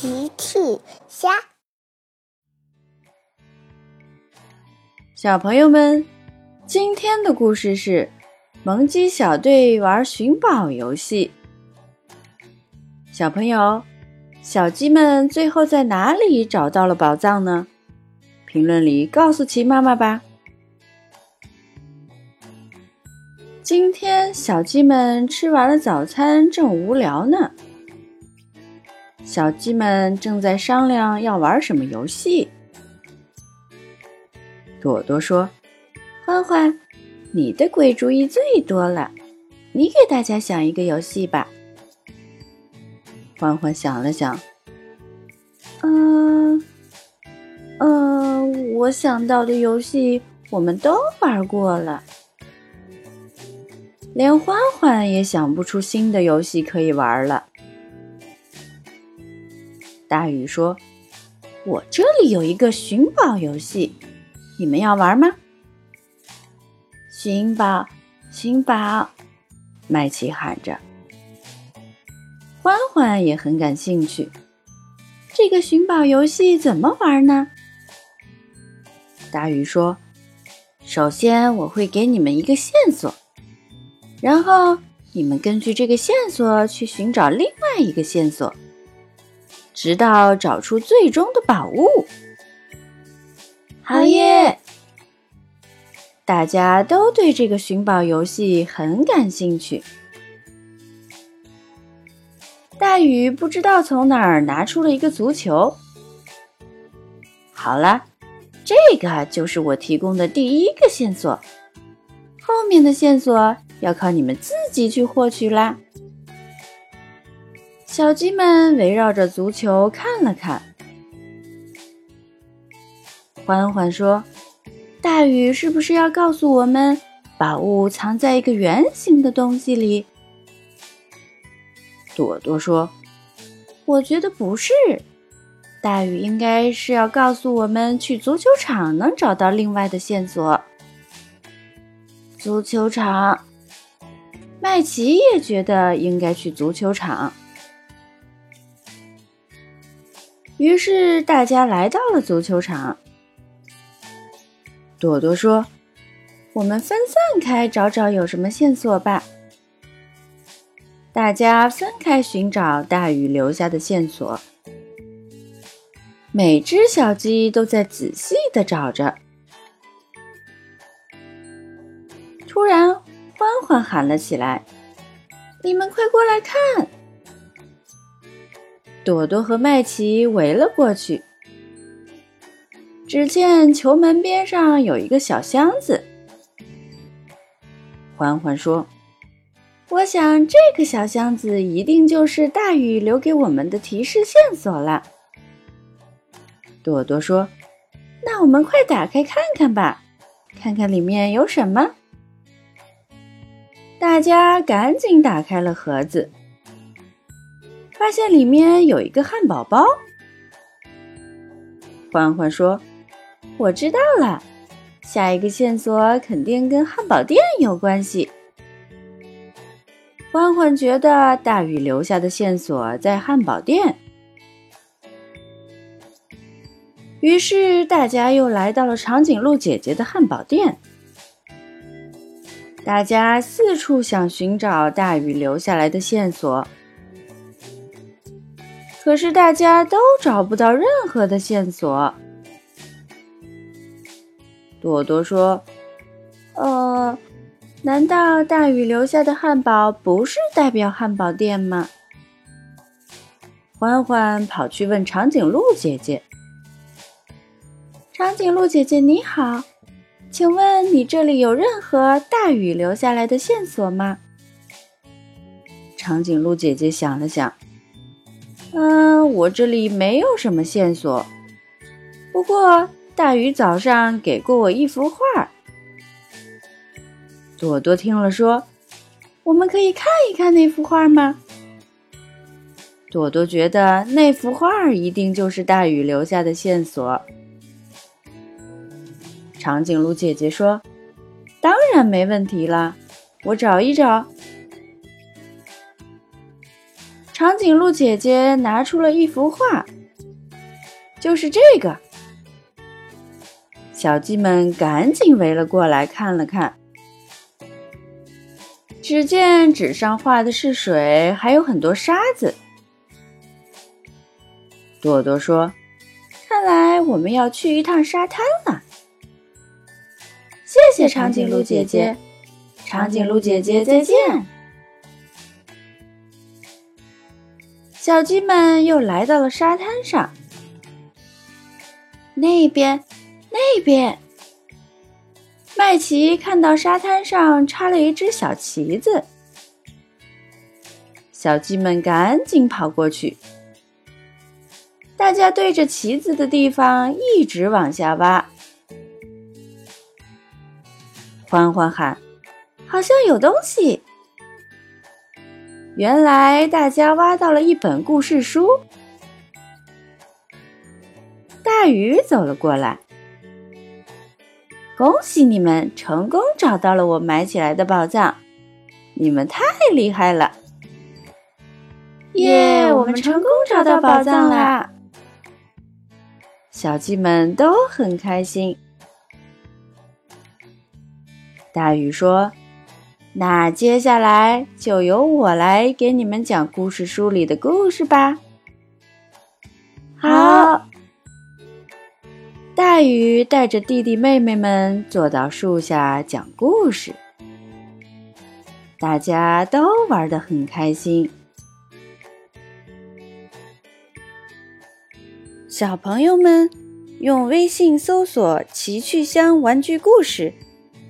奇趣虾，小朋友们，今天的故事是萌鸡小队玩寻宝游戏。小朋友，小鸡们最后在哪里找到了宝藏呢？评论里告诉奇妈妈吧。今天小鸡们吃完了早餐，正无聊呢。小鸡们正在商量要玩什么游戏。朵朵说：“欢欢，你的鬼主意最多了，你给大家想一个游戏吧。”欢欢想了想，嗯嗯，我想到的游戏我们都玩过了，连欢欢也想不出新的游戏可以玩了。大鱼说：“我这里有一个寻宝游戏，你们要玩吗？”寻宝，寻宝！麦琪喊着。欢欢也很感兴趣。这个寻宝游戏怎么玩呢？大鱼说：“首先我会给你们一个线索，然后你们根据这个线索去寻找另外一个线索。”直到找出最终的宝物。好耶！大家都对这个寻宝游戏很感兴趣。大雨不知道从哪儿拿出了一个足球。好了，这个就是我提供的第一个线索。后面的线索要靠你们自己去获取啦。小鸡们围绕着足球看了看。欢欢说：“大雨是不是要告诉我们，宝物藏在一个圆形的东西里？”朵朵说：“我觉得不是，大雨应该是要告诉我们，去足球场能找到另外的线索。”足球场，麦琪也觉得应该去足球场。于是大家来到了足球场。朵朵说：“我们分散开找找有什么线索吧。”大家分开寻找大雨留下的线索。每只小鸡都在仔细的找着。突然，欢欢喊了起来：“你们快过来看！”朵朵和麦琪围了过去，只见球门边上有一个小箱子。欢欢说：“我想这个小箱子一定就是大雨留给我们的提示线索了。”朵朵说：“那我们快打开看看吧，看看里面有什么。”大家赶紧打开了盒子。发现里面有一个汉堡包。欢欢说：“我知道了，下一个线索肯定跟汉堡店有关系。”欢欢觉得大雨留下的线索在汉堡店，于是大家又来到了长颈鹿姐姐的汉堡店。大家四处想寻找大雨留下来的线索。可是大家都找不到任何的线索。朵朵说：“呃，难道大雨留下的汉堡不是代表汉堡店吗？”欢欢跑去问长颈鹿姐姐：“长颈鹿姐姐你好，请问你这里有任何大雨留下来的线索吗？”长颈鹿姐姐想了想。嗯，我这里没有什么线索。不过大鱼早上给过我一幅画。朵朵听了说：“我们可以看一看那幅画吗？”朵朵觉得那幅画一定就是大雨留下的线索。长颈鹿姐姐说：“当然没问题了，我找一找。”长颈鹿姐姐拿出了一幅画，就是这个。小鸡们赶紧围了过来，看了看。只见纸上画的是水，还有很多沙子。朵朵说：“看来我们要去一趟沙滩了。”谢谢长颈鹿姐姐，长颈鹿姐姐再见。小鸡们又来到了沙滩上，那边。那边，麦琪看到沙滩上插了一只小旗子，小鸡们赶紧跑过去。大家对着旗子的地方一直往下挖。欢欢喊：“好像有东西！”原来大家挖到了一本故事书。大鱼走了过来。恭喜你们成功找到了我埋起来的宝藏，你们太厉害了！耶，我们成功找到宝藏啦！小鸡们都很开心。大鱼说：“那接下来就由我来给你们讲故事书里的故事吧。”好。大鱼带着弟弟妹妹们坐到树下讲故事，大家都玩得很开心。小朋友们用微信搜索“奇趣箱玩具故事”，